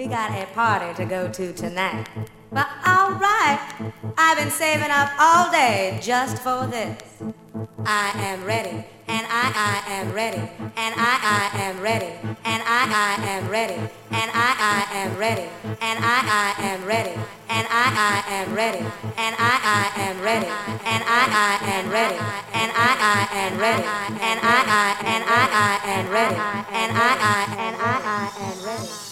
We got a party to go to tonight. But alright, I've been saving up all day just for this. I am ready, and I, I am ready, and I, I am ready, and I, I am ready, and I, I am ready, and I, I am ready, and I, I am ready, and I, I am ready, and I, I am ready, and I, I am ready, and I, I, and I, I am ready, and I, I, and I, I am ready.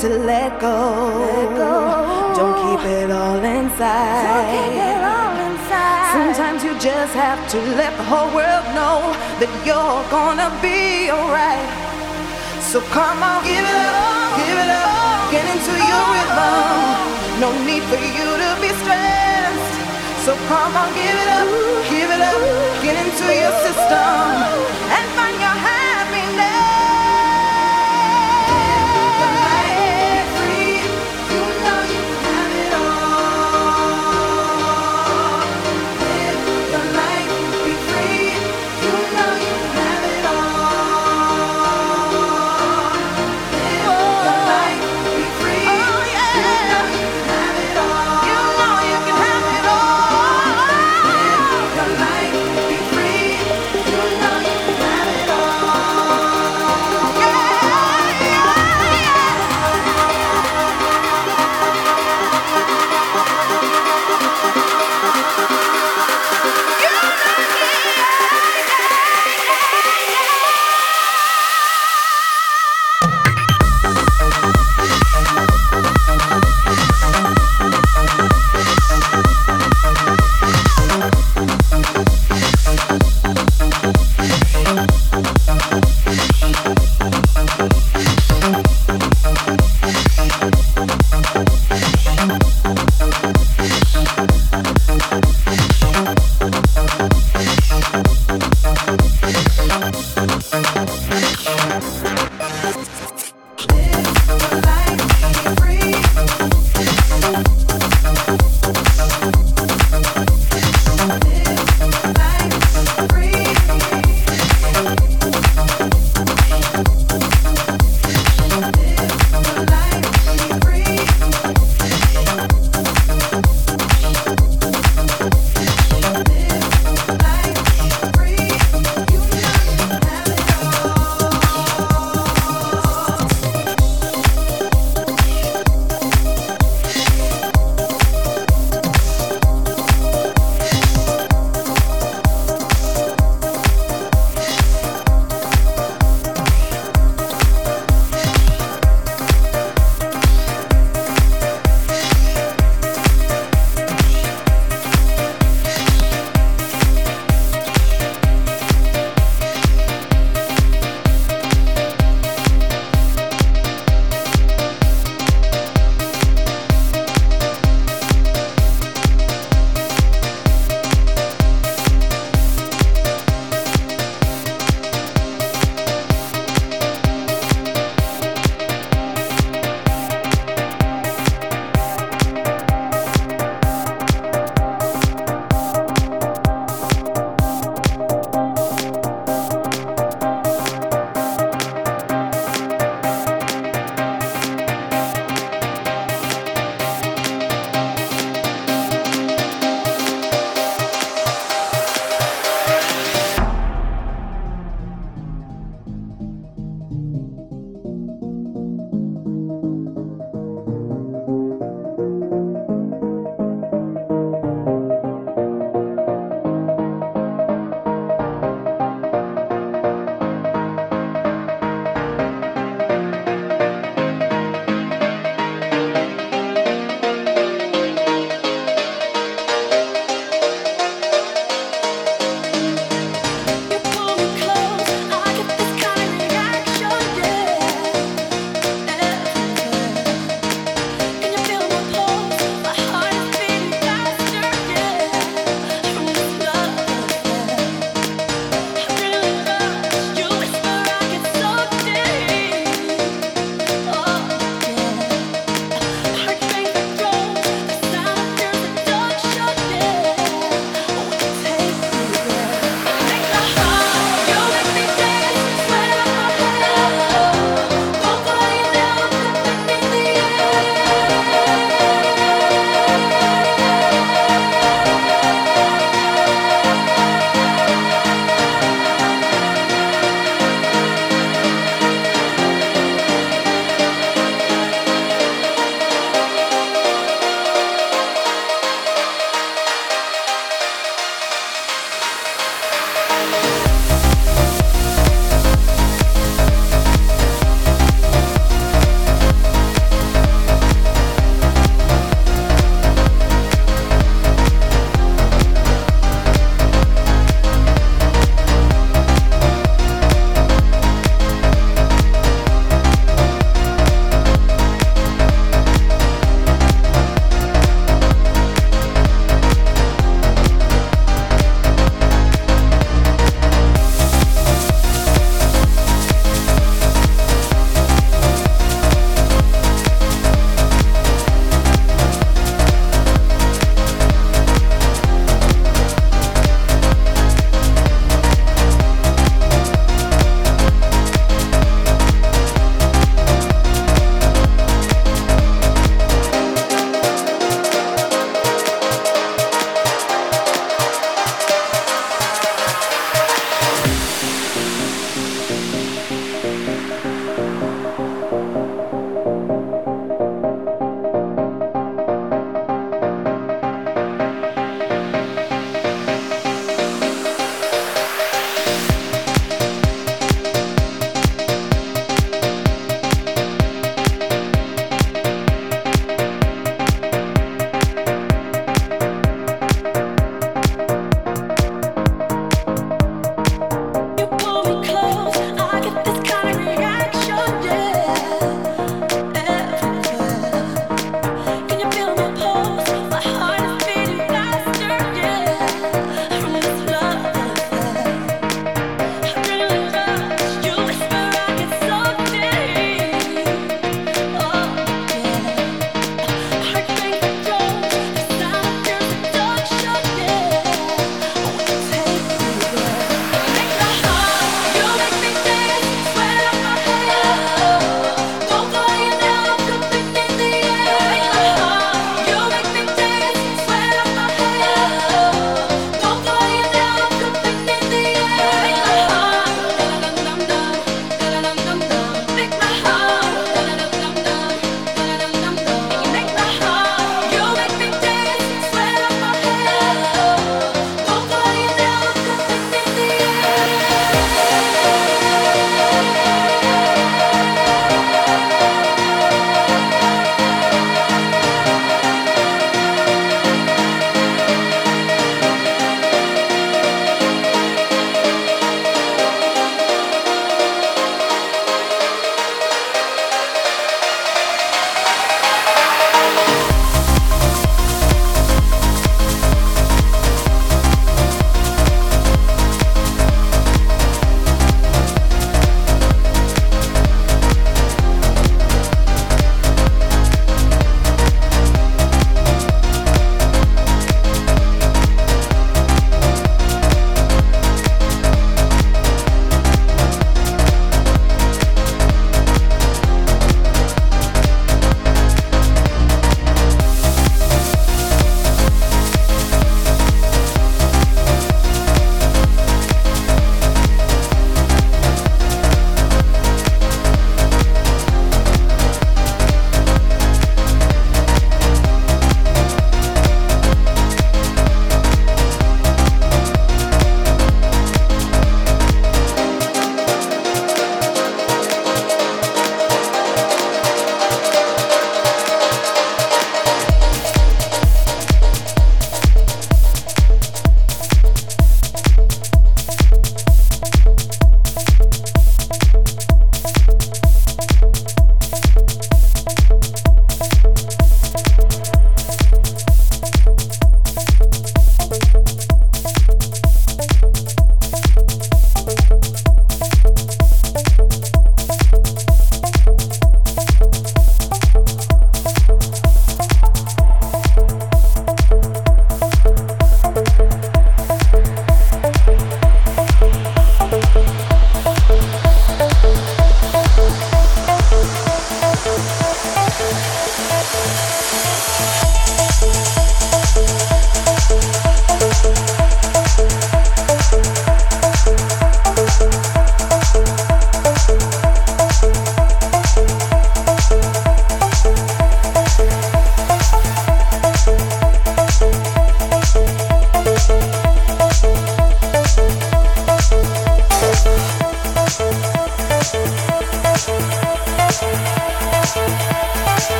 to let go. Let go. Don't keep it all inside. Don't keep it all inside. Sometimes you just have to let the whole world know that you're gonna be alright. So come on, give it up, give it up, get into your rhythm. No need for you to be stressed. So come on, give it up, give it up, get into your system.